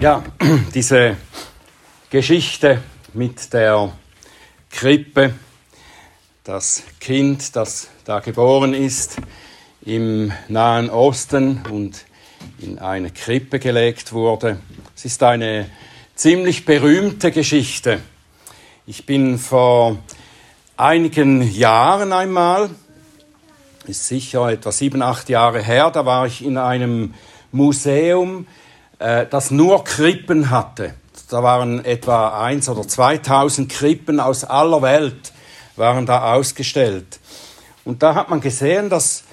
Ja, diese Geschichte mit der Krippe, das Kind, das da geboren ist im Nahen Osten und in eine Krippe gelegt wurde. Es ist eine ziemlich berühmte Geschichte. Ich bin vor einigen Jahren einmal, ist sicher etwa sieben, acht Jahre her, da war ich in einem Museum äh, das nur Krippen hatte. Da waren etwa eins oder 2000 Krippen aus aller Welt waren da ausgestellt. Und da hat man gesehen, dass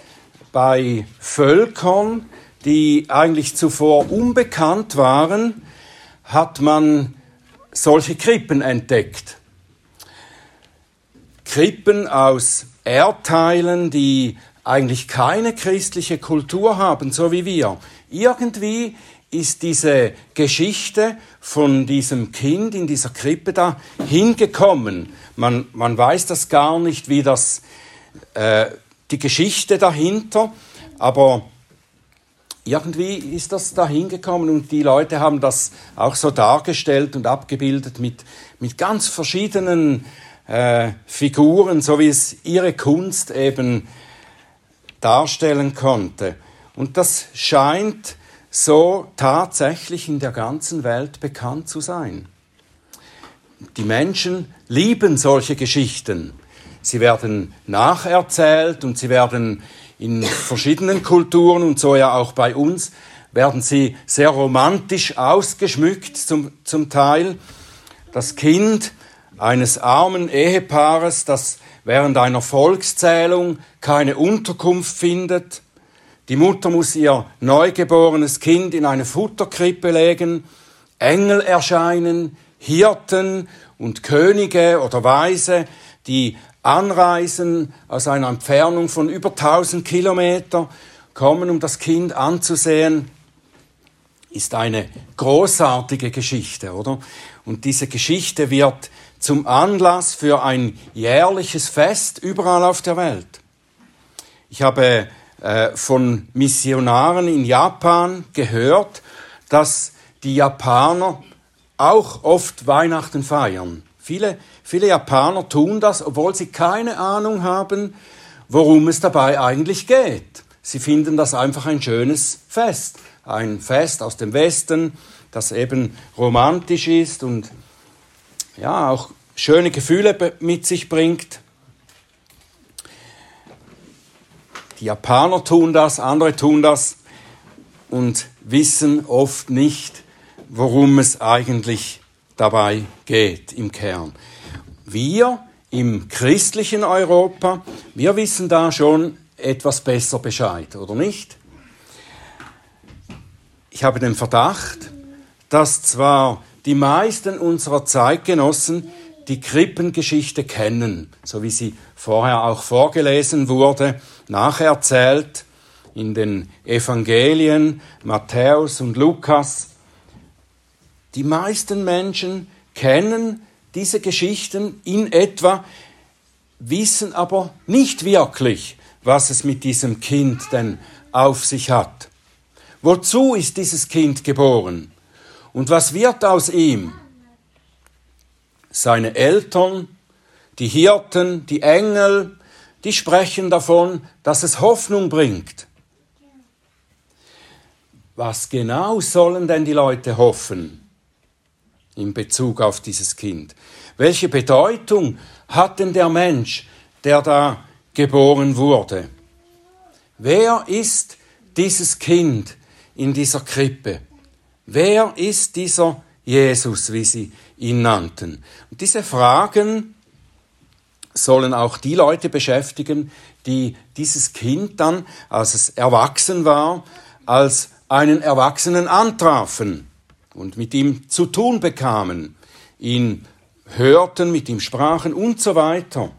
bei Völkern, die eigentlich zuvor unbekannt waren, hat man solche Krippen entdeckt. Krippen aus Erdteilen, die eigentlich keine christliche Kultur haben, so wie wir. Irgendwie ist diese Geschichte von diesem Kind in dieser Krippe da hingekommen. Man, man weiß das gar nicht, wie das, äh, die Geschichte dahinter, aber irgendwie ist das da hingekommen und die Leute haben das auch so dargestellt und abgebildet mit, mit ganz verschiedenen äh, Figuren, so wie es ihre Kunst eben darstellen konnte. Und das scheint so tatsächlich in der ganzen Welt bekannt zu sein. Die Menschen lieben solche Geschichten. Sie werden nacherzählt und sie werden in verschiedenen Kulturen und so ja auch bei uns, werden sie sehr romantisch ausgeschmückt zum, zum Teil. Das Kind eines armen Ehepaares, das während einer Volkszählung keine Unterkunft findet, die Mutter muss ihr neugeborenes Kind in eine Futterkrippe legen. Engel erscheinen, Hirten und Könige oder Weise, die anreisen aus einer Entfernung von über 1000 Kilometer, kommen, um das Kind anzusehen, ist eine großartige Geschichte, oder? Und diese Geschichte wird zum Anlass für ein jährliches Fest überall auf der Welt. Ich habe äh, von Missionaren in Japan gehört, dass die Japaner auch oft Weihnachten feiern. Viele, viele Japaner tun das, obwohl sie keine Ahnung haben, worum es dabei eigentlich geht. Sie finden das einfach ein schönes Fest. Ein Fest aus dem Westen, das eben romantisch ist und ja, auch schöne Gefühle mit sich bringt. Die Japaner tun das, andere tun das und wissen oft nicht, worum es eigentlich dabei geht im Kern. Wir im christlichen Europa, wir wissen da schon etwas besser Bescheid, oder nicht? Ich habe den Verdacht, dass zwar die meisten unserer Zeitgenossen die Krippengeschichte kennen, so wie sie vorher auch vorgelesen wurde, nacherzählt in den Evangelien Matthäus und Lukas. Die meisten Menschen kennen diese Geschichten in etwa, wissen aber nicht wirklich, was es mit diesem Kind denn auf sich hat. Wozu ist dieses Kind geboren? Und was wird aus ihm? Seine Eltern, die Hirten, die Engel, die sprechen davon, dass es Hoffnung bringt. Was genau sollen denn die Leute hoffen in Bezug auf dieses Kind? Welche Bedeutung hat denn der Mensch, der da geboren wurde? Wer ist dieses Kind in dieser Krippe? Wer ist dieser Jesus, wie sie ihn nannten? Und diese Fragen sollen auch die Leute beschäftigen, die dieses Kind dann, als es erwachsen war, als einen Erwachsenen antrafen und mit ihm zu tun bekamen, ihn hörten, mit ihm sprachen und so weiter.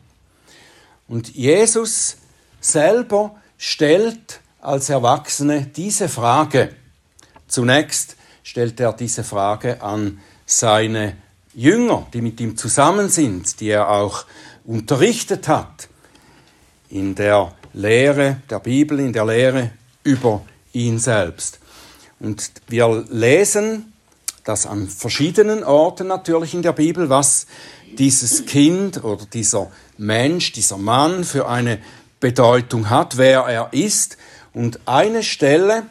Und Jesus selber stellt als Erwachsene diese Frage. Zunächst stellt er diese Frage an seine Jünger, die mit ihm zusammen sind, die er auch unterrichtet hat in der Lehre der Bibel, in der Lehre über ihn selbst. Und wir lesen das an verschiedenen Orten natürlich in der Bibel, was dieses Kind oder dieser Mensch, dieser Mann für eine Bedeutung hat, wer er ist. Und eine Stelle,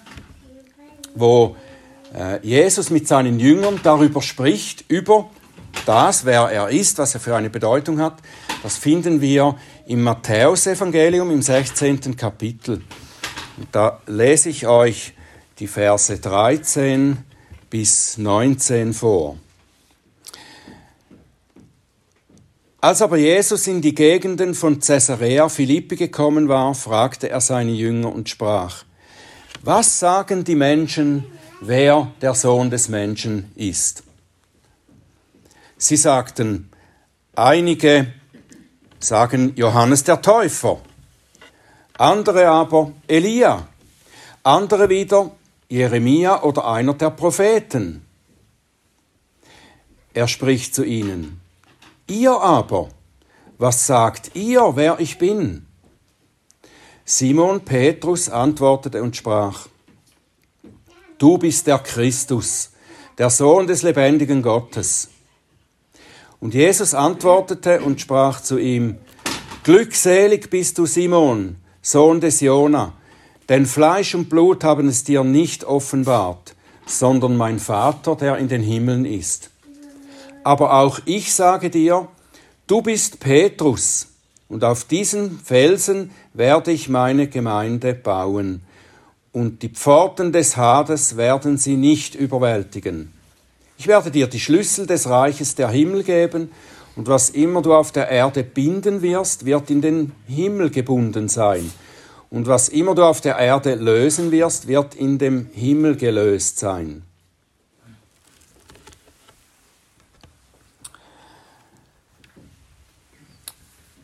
wo Jesus mit seinen Jüngern darüber spricht, über das, wer er ist, was er für eine Bedeutung hat, das finden wir im Matthäusevangelium im 16. Kapitel. Und da lese ich euch die Verse 13 bis 19 vor. Als aber Jesus in die Gegenden von Caesarea Philippi gekommen war, fragte er seine Jünger und sprach, was sagen die Menschen, wer der Sohn des Menschen ist? Sie sagten, einige sagen Johannes der Täufer, andere aber Elia, andere wieder Jeremia oder einer der Propheten. Er spricht zu ihnen, Ihr aber, was sagt ihr, wer ich bin? Simon Petrus antwortete und sprach, Du bist der Christus, der Sohn des lebendigen Gottes. Und Jesus antwortete und sprach zu ihm, Glückselig bist du, Simon, Sohn des Jona, denn Fleisch und Blut haben es dir nicht offenbart, sondern mein Vater, der in den Himmeln ist. Aber auch ich sage dir, du bist Petrus, und auf diesen Felsen werde ich meine Gemeinde bauen, und die Pforten des Hades werden sie nicht überwältigen. Ich werde dir die Schlüssel des Reiches der Himmel geben, und was immer du auf der Erde binden wirst, wird in den Himmel gebunden sein. Und was immer du auf der Erde lösen wirst, wird in dem Himmel gelöst sein.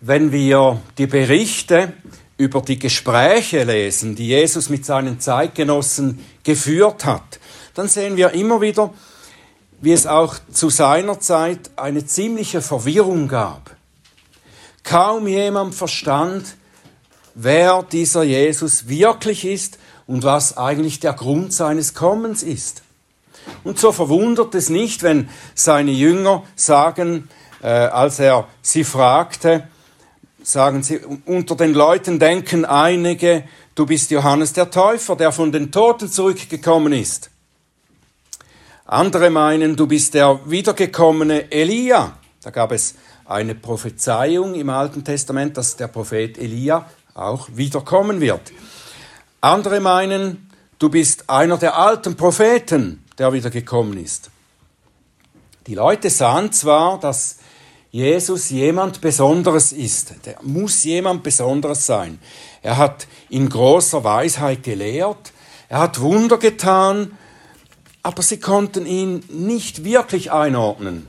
wenn wir die Berichte über die Gespräche lesen, die Jesus mit seinen Zeitgenossen geführt hat, dann sehen wir immer wieder, wie es auch zu seiner Zeit eine ziemliche Verwirrung gab. Kaum jemand verstand, wer dieser Jesus wirklich ist und was eigentlich der Grund seines Kommens ist. Und so verwundert es nicht, wenn seine Jünger sagen, äh, als er sie fragte, sagen sie, unter den Leuten denken einige, du bist Johannes der Täufer, der von den Toten zurückgekommen ist. Andere meinen, du bist der wiedergekommene Elia. Da gab es eine Prophezeiung im Alten Testament, dass der Prophet Elia auch wiederkommen wird. Andere meinen, du bist einer der alten Propheten, der wiedergekommen ist. Die Leute sahen zwar, dass Jesus jemand Besonderes ist. Der muss jemand Besonderes sein. Er hat in großer Weisheit gelehrt, er hat Wunder getan, aber sie konnten ihn nicht wirklich einordnen.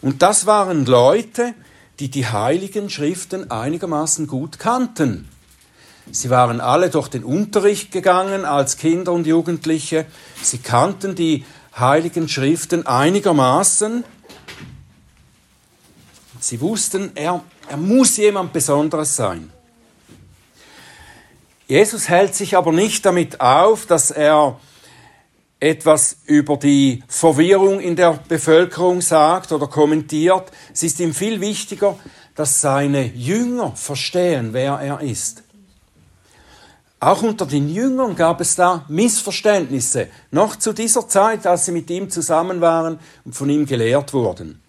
Und das waren Leute, die die heiligen Schriften einigermaßen gut kannten. Sie waren alle durch den Unterricht gegangen als Kinder und Jugendliche. Sie kannten die heiligen Schriften einigermaßen Sie wussten, er, er muss jemand Besonderes sein. Jesus hält sich aber nicht damit auf, dass er etwas über die Verwirrung in der Bevölkerung sagt oder kommentiert. Es ist ihm viel wichtiger, dass seine Jünger verstehen, wer er ist. Auch unter den Jüngern gab es da Missverständnisse, noch zu dieser Zeit, als sie mit ihm zusammen waren und von ihm gelehrt wurden.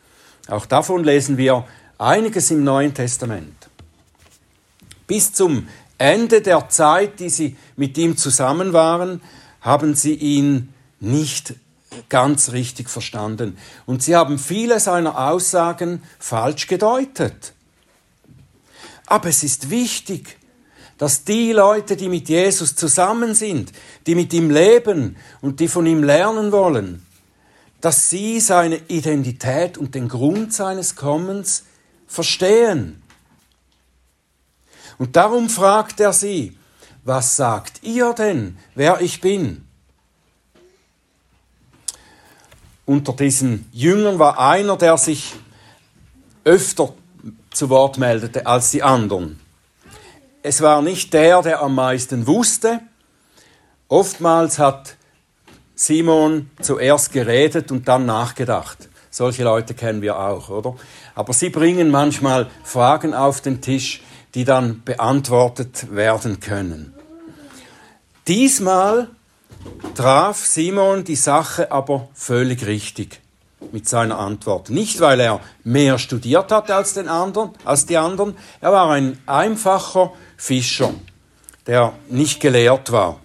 Auch davon lesen wir einiges im Neuen Testament. Bis zum Ende der Zeit, die sie mit ihm zusammen waren, haben sie ihn nicht ganz richtig verstanden. Und sie haben viele seiner Aussagen falsch gedeutet. Aber es ist wichtig, dass die Leute, die mit Jesus zusammen sind, die mit ihm leben und die von ihm lernen wollen, dass sie seine Identität und den Grund seines Kommens verstehen. Und darum fragt er sie, was sagt ihr denn, wer ich bin? Unter diesen Jüngern war einer, der sich öfter zu Wort meldete als die anderen. Es war nicht der, der am meisten wusste. Oftmals hat Simon zuerst geredet und dann nachgedacht. Solche Leute kennen wir auch, oder? Aber sie bringen manchmal Fragen auf den Tisch, die dann beantwortet werden können. Diesmal traf Simon die Sache aber völlig richtig mit seiner Antwort. Nicht, weil er mehr studiert hatte als, den anderen, als die anderen, er war ein einfacher Fischer, der nicht gelehrt war.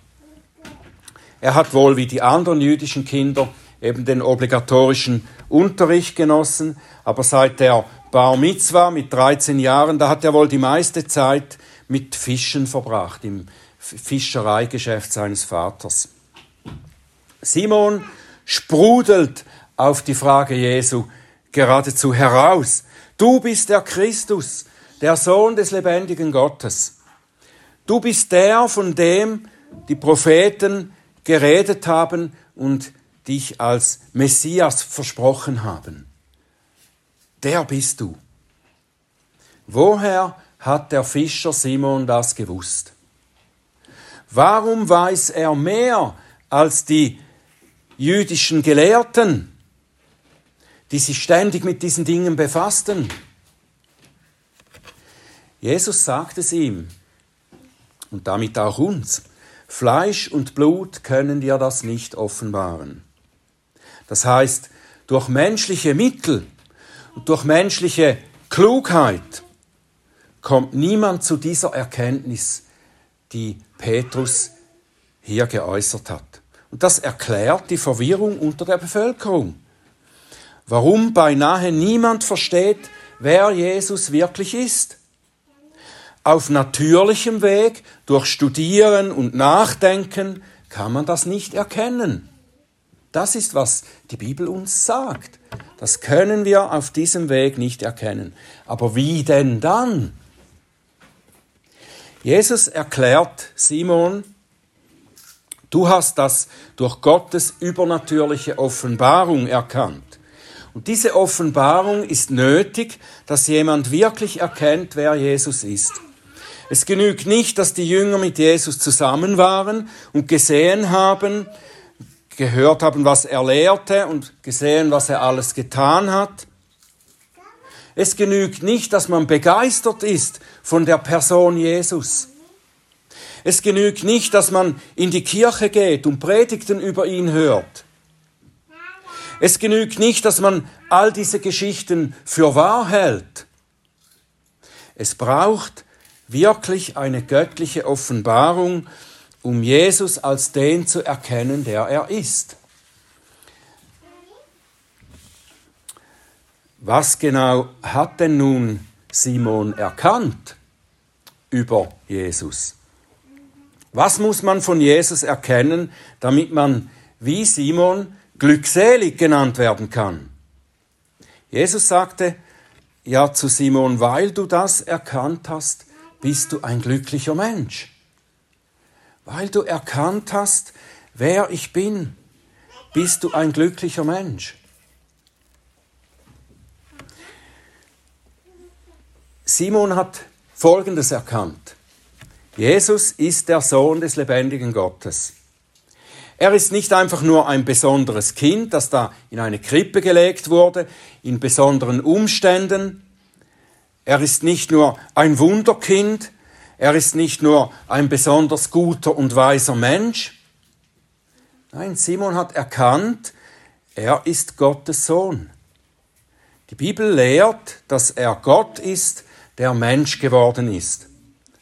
Er hat wohl wie die anderen jüdischen Kinder eben den obligatorischen Unterricht genossen, aber seit der Bar Mitzwa mit 13 Jahren, da hat er wohl die meiste Zeit mit Fischen verbracht, im Fischereigeschäft seines Vaters. Simon sprudelt auf die Frage Jesu geradezu heraus. Du bist der Christus, der Sohn des lebendigen Gottes. Du bist der, von dem die Propheten geredet haben und dich als Messias versprochen haben. Der bist du. Woher hat der Fischer Simon das gewusst? Warum weiß er mehr als die jüdischen Gelehrten? die sich ständig mit diesen Dingen befassten. Jesus sagt es ihm und damit auch uns. Fleisch und Blut können dir das nicht offenbaren. Das heißt, durch menschliche Mittel und durch menschliche Klugheit kommt niemand zu dieser Erkenntnis, die Petrus hier geäußert hat. Und das erklärt die Verwirrung unter der Bevölkerung warum beinahe niemand versteht, wer Jesus wirklich ist. Auf natürlichem Weg, durch Studieren und Nachdenken, kann man das nicht erkennen. Das ist, was die Bibel uns sagt. Das können wir auf diesem Weg nicht erkennen. Aber wie denn dann? Jesus erklärt Simon, du hast das durch Gottes übernatürliche Offenbarung erkannt. Und diese Offenbarung ist nötig, dass jemand wirklich erkennt, wer Jesus ist. Es genügt nicht, dass die Jünger mit Jesus zusammen waren und gesehen haben, gehört haben, was er lehrte und gesehen, was er alles getan hat. Es genügt nicht, dass man begeistert ist von der Person Jesus. Es genügt nicht, dass man in die Kirche geht und Predigten über ihn hört. Es genügt nicht, dass man all diese Geschichten für wahr hält. Es braucht wirklich eine göttliche Offenbarung, um Jesus als den zu erkennen, der er ist. Was genau hat denn nun Simon erkannt über Jesus? Was muss man von Jesus erkennen, damit man wie Simon glückselig genannt werden kann. Jesus sagte ja zu Simon, weil du das erkannt hast, bist du ein glücklicher Mensch. Weil du erkannt hast, wer ich bin, bist du ein glücklicher Mensch. Simon hat Folgendes erkannt. Jesus ist der Sohn des lebendigen Gottes. Er ist nicht einfach nur ein besonderes Kind, das da in eine Krippe gelegt wurde, in besonderen Umständen. Er ist nicht nur ein Wunderkind, er ist nicht nur ein besonders guter und weiser Mensch. Nein, Simon hat erkannt, er ist Gottes Sohn. Die Bibel lehrt, dass er Gott ist, der Mensch geworden ist.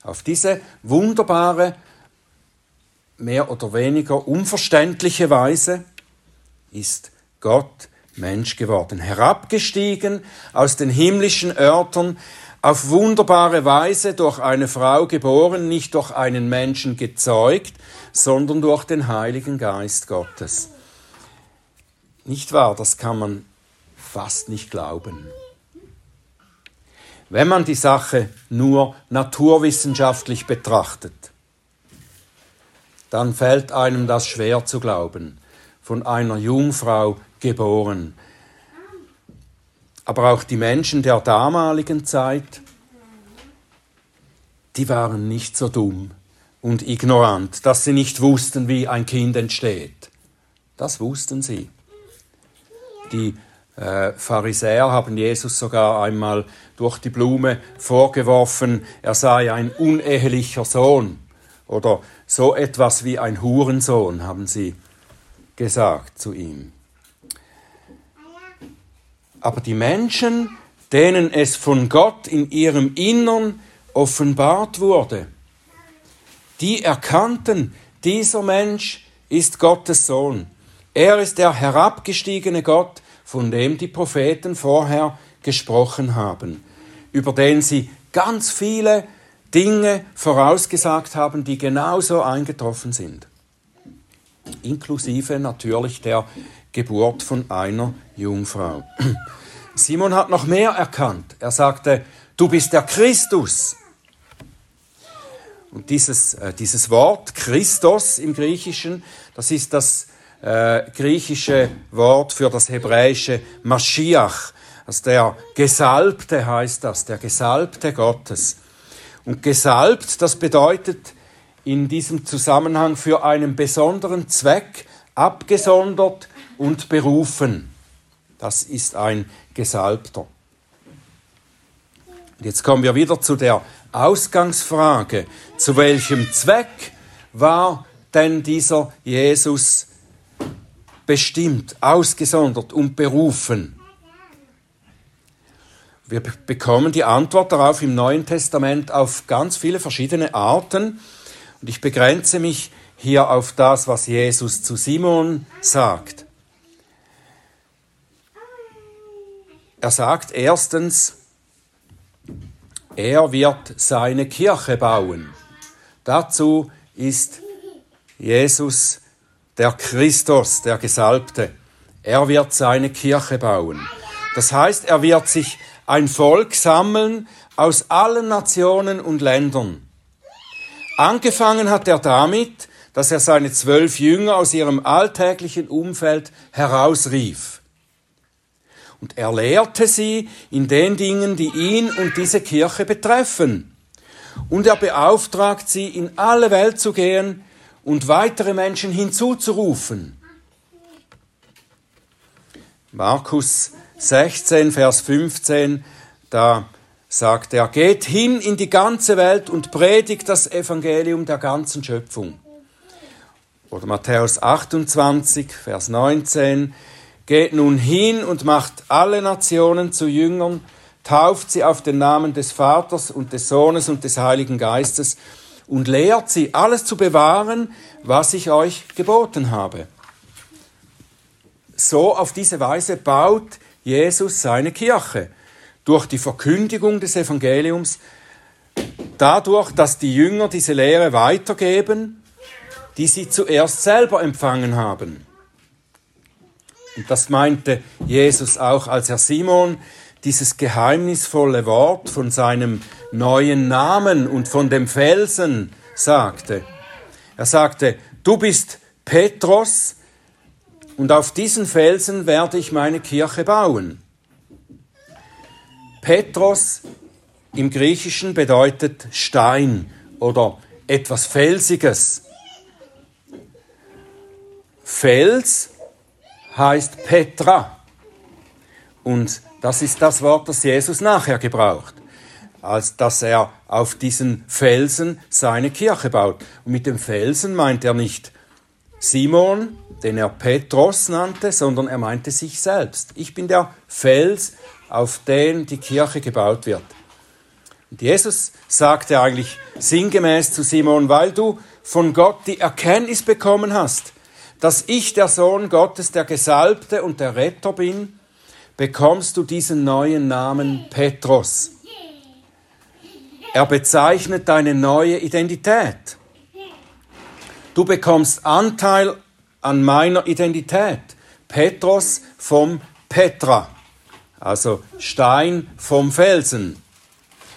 Auf diese wunderbare mehr oder weniger unverständliche Weise ist Gott Mensch geworden, herabgestiegen aus den himmlischen Örtern, auf wunderbare Weise durch eine Frau geboren, nicht durch einen Menschen gezeugt, sondern durch den Heiligen Geist Gottes. Nicht wahr, das kann man fast nicht glauben. Wenn man die Sache nur naturwissenschaftlich betrachtet, dann fällt einem das schwer zu glauben. Von einer Jungfrau geboren. Aber auch die Menschen der damaligen Zeit, die waren nicht so dumm und ignorant, dass sie nicht wussten, wie ein Kind entsteht. Das wussten sie. Die äh, Pharisäer haben Jesus sogar einmal durch die Blume vorgeworfen, er sei ein unehelicher Sohn oder so etwas wie ein Hurensohn, haben sie gesagt zu ihm. Aber die Menschen, denen es von Gott in ihrem Innern offenbart wurde, die erkannten, dieser Mensch ist Gottes Sohn. Er ist der herabgestiegene Gott, von dem die Propheten vorher gesprochen haben, über den sie ganz viele Dinge vorausgesagt haben, die genauso eingetroffen sind. Inklusive natürlich der Geburt von einer Jungfrau. Simon hat noch mehr erkannt. Er sagte, du bist der Christus. Und dieses, äh, dieses Wort Christos im Griechischen, das ist das äh, griechische Wort für das hebräische Maschiach. Also der Gesalbte heißt das, der Gesalbte Gottes. Und gesalbt, das bedeutet in diesem Zusammenhang für einen besonderen Zweck, abgesondert und berufen. Das ist ein Gesalbter. Jetzt kommen wir wieder zu der Ausgangsfrage. Zu welchem Zweck war denn dieser Jesus bestimmt, ausgesondert und berufen? Wir bekommen die Antwort darauf im Neuen Testament auf ganz viele verschiedene Arten. Und ich begrenze mich hier auf das, was Jesus zu Simon sagt. Er sagt erstens, er wird seine Kirche bauen. Dazu ist Jesus der Christus, der Gesalbte. Er wird seine Kirche bauen. Das heißt, er wird sich ein Volk sammeln aus allen Nationen und Ländern. Angefangen hat er damit, dass er seine zwölf Jünger aus ihrem alltäglichen Umfeld herausrief. Und er lehrte sie in den Dingen, die ihn und diese Kirche betreffen. Und er beauftragt sie, in alle Welt zu gehen und weitere Menschen hinzuzurufen. Markus 16, Vers 15, da sagt er, geht hin in die ganze Welt und predigt das Evangelium der ganzen Schöpfung. Oder Matthäus 28, Vers 19, geht nun hin und macht alle Nationen zu Jüngern, tauft sie auf den Namen des Vaters und des Sohnes und des Heiligen Geistes und lehrt sie, alles zu bewahren, was ich euch geboten habe. So auf diese Weise baut Jesus seine Kirche durch die Verkündigung des Evangeliums, dadurch, dass die Jünger diese Lehre weitergeben, die sie zuerst selber empfangen haben. Und das meinte Jesus auch, als er Simon dieses geheimnisvolle Wort von seinem neuen Namen und von dem Felsen sagte. Er sagte, du bist Petros, und auf diesen Felsen werde ich meine Kirche bauen. Petros im Griechischen bedeutet Stein oder etwas Felsiges. Fels heißt Petra. Und das ist das Wort, das Jesus nachher gebraucht, als dass er auf diesen Felsen seine Kirche baut. Und mit dem Felsen meint er nicht Simon, den er Petros nannte, sondern er meinte sich selbst. Ich bin der Fels, auf den die Kirche gebaut wird. Und Jesus sagte eigentlich sinngemäß zu Simon, weil du von Gott die Erkenntnis bekommen hast, dass ich der Sohn Gottes, der Gesalbte und der Retter bin, bekommst du diesen neuen Namen Petros. Er bezeichnet deine neue Identität. Du bekommst Anteil an meiner Identität. Petros vom Petra, also Stein vom Felsen.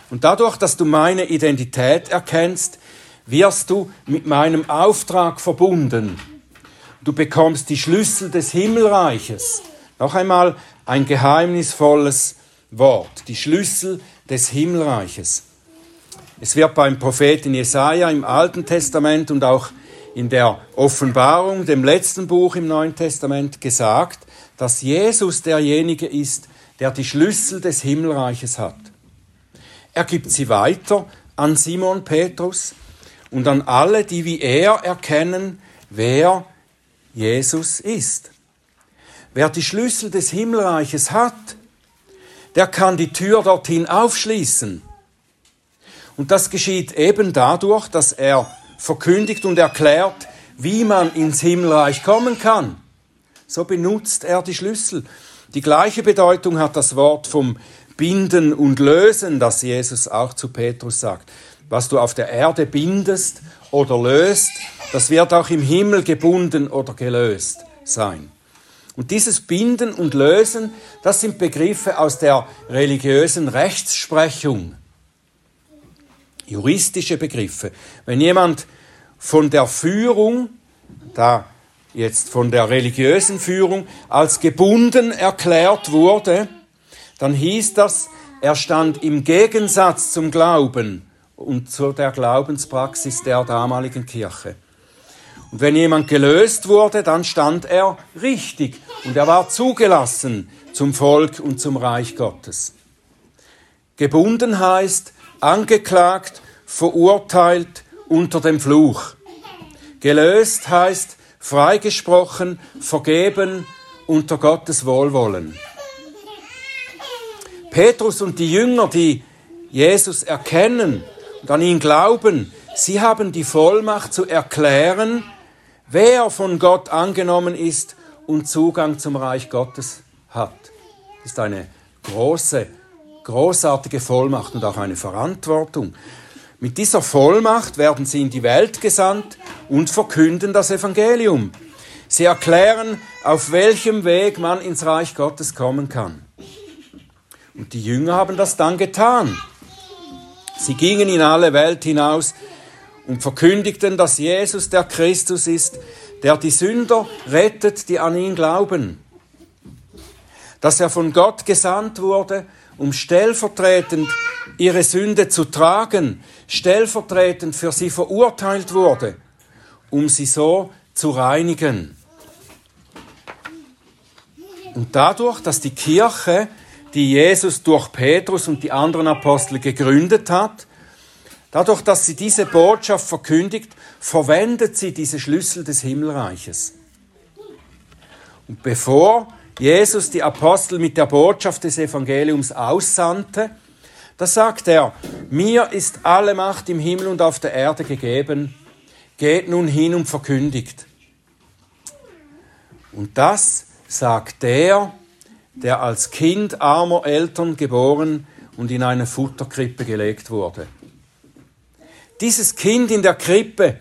Und dadurch, dass du meine Identität erkennst, wirst du mit meinem Auftrag verbunden. Du bekommst die Schlüssel des Himmelreiches. Noch einmal ein geheimnisvolles Wort, die Schlüssel des Himmelreiches. Es wird beim Propheten Jesaja im Alten Testament und auch in der Offenbarung, dem letzten Buch im Neuen Testament, gesagt, dass Jesus derjenige ist, der die Schlüssel des Himmelreiches hat. Er gibt sie weiter an Simon Petrus und an alle, die wie er erkennen, wer Jesus ist. Wer die Schlüssel des Himmelreiches hat, der kann die Tür dorthin aufschließen. Und das geschieht eben dadurch, dass er verkündigt und erklärt, wie man ins Himmelreich kommen kann. So benutzt er die Schlüssel. Die gleiche Bedeutung hat das Wort vom Binden und Lösen, das Jesus auch zu Petrus sagt. Was du auf der Erde bindest oder löst, das wird auch im Himmel gebunden oder gelöst sein. Und dieses Binden und Lösen, das sind Begriffe aus der religiösen Rechtsprechung. Juristische Begriffe. Wenn jemand von der Führung, da jetzt von der religiösen Führung, als gebunden erklärt wurde, dann hieß das, er stand im Gegensatz zum Glauben und zu der Glaubenspraxis der damaligen Kirche. Und wenn jemand gelöst wurde, dann stand er richtig und er war zugelassen zum Volk und zum Reich Gottes. Gebunden heißt angeklagt, verurteilt unter dem Fluch. Gelöst heißt freigesprochen, vergeben unter Gottes Wohlwollen. Petrus und die Jünger, die Jesus erkennen und an ihn glauben, sie haben die Vollmacht zu erklären, wer von Gott angenommen ist und Zugang zum Reich Gottes hat. Das ist eine große, großartige Vollmacht und auch eine Verantwortung. Mit dieser Vollmacht werden sie in die Welt gesandt und verkünden das Evangelium. Sie erklären, auf welchem Weg man ins Reich Gottes kommen kann. Und die Jünger haben das dann getan. Sie gingen in alle Welt hinaus und verkündigten, dass Jesus der Christus ist, der die Sünder rettet, die an ihn glauben. Dass er von Gott gesandt wurde, um stellvertretend ihre Sünde zu tragen, stellvertretend für sie verurteilt wurde, um sie so zu reinigen. Und dadurch, dass die Kirche die Jesus durch Petrus und die anderen Apostel gegründet hat. Dadurch, dass sie diese Botschaft verkündigt, verwendet sie diese Schlüssel des Himmelreiches. Und bevor Jesus die Apostel mit der Botschaft des Evangeliums aussandte, da sagt er, mir ist alle Macht im Himmel und auf der Erde gegeben, geht nun hin und verkündigt. Und das sagt der, der als Kind armer Eltern geboren und in eine Futterkrippe gelegt wurde. Dieses Kind in der Krippe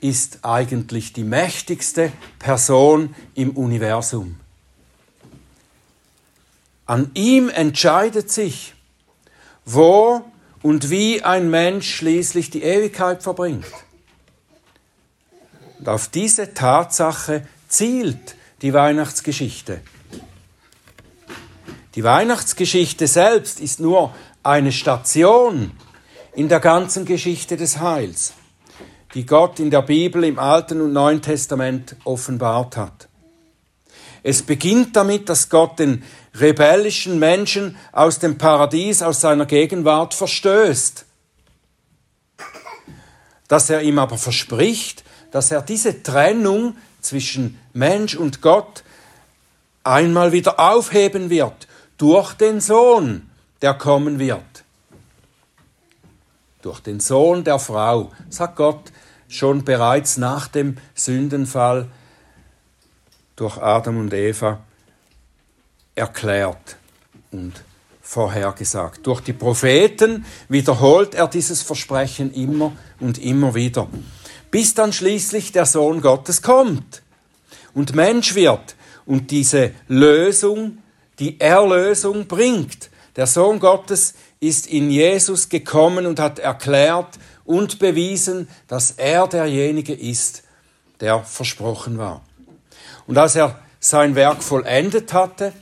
ist eigentlich die mächtigste Person im Universum. An ihm entscheidet sich, wo und wie ein Mensch schließlich die Ewigkeit verbringt. Und auf diese Tatsache zielt die Weihnachtsgeschichte. Die Weihnachtsgeschichte selbst ist nur eine Station in der ganzen Geschichte des Heils, die Gott in der Bibel im Alten und Neuen Testament offenbart hat. Es beginnt damit, dass Gott den rebellischen Menschen aus dem Paradies, aus seiner Gegenwart verstößt. Dass er ihm aber verspricht, dass er diese Trennung zwischen Mensch und Gott einmal wieder aufheben wird durch den Sohn, der kommen wird. Durch den Sohn der Frau, sagt Gott schon bereits nach dem Sündenfall durch Adam und Eva erklärt und vorhergesagt. Durch die Propheten wiederholt er dieses Versprechen immer und immer wieder, bis dann schließlich der Sohn Gottes kommt und Mensch wird und diese Lösung die Erlösung bringt. Der Sohn Gottes ist in Jesus gekommen und hat erklärt und bewiesen, dass er derjenige ist, der versprochen war. Und als er sein Werk vollendet hatte,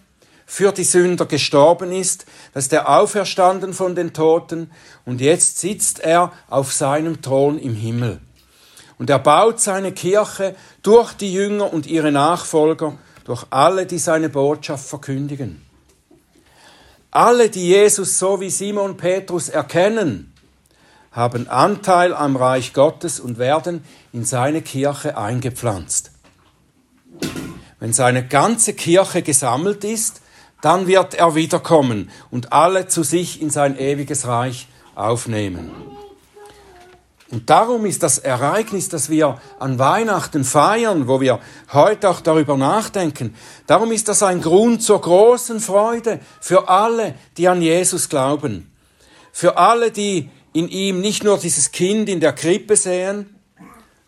für die Sünder gestorben ist, dass der auferstanden von den Toten und jetzt sitzt er auf seinem Thron im Himmel. Und er baut seine Kirche durch die Jünger und ihre Nachfolger, durch alle, die seine Botschaft verkündigen. Alle, die Jesus so wie Simon Petrus erkennen, haben Anteil am Reich Gottes und werden in seine Kirche eingepflanzt. Wenn seine ganze Kirche gesammelt ist, dann wird er wiederkommen und alle zu sich in sein ewiges Reich aufnehmen. Und darum ist das Ereignis, das wir an Weihnachten feiern, wo wir heute auch darüber nachdenken, darum ist das ein Grund zur großen Freude für alle, die an Jesus glauben. Für alle, die in ihm nicht nur dieses Kind in der Krippe sehen,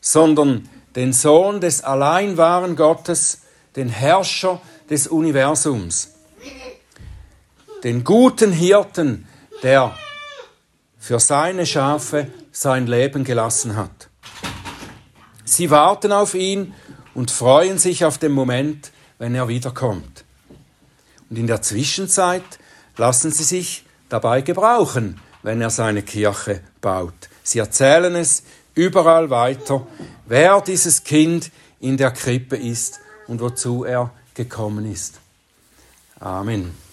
sondern den Sohn des allein wahren Gottes, den Herrscher des Universums, den guten Hirten, der für seine Schafe sein Leben gelassen hat. Sie warten auf ihn und freuen sich auf den Moment, wenn er wiederkommt. Und in der Zwischenzeit lassen sie sich dabei gebrauchen, wenn er seine Kirche baut. Sie erzählen es überall weiter, wer dieses Kind in der Krippe ist und wozu er gekommen ist. Amen.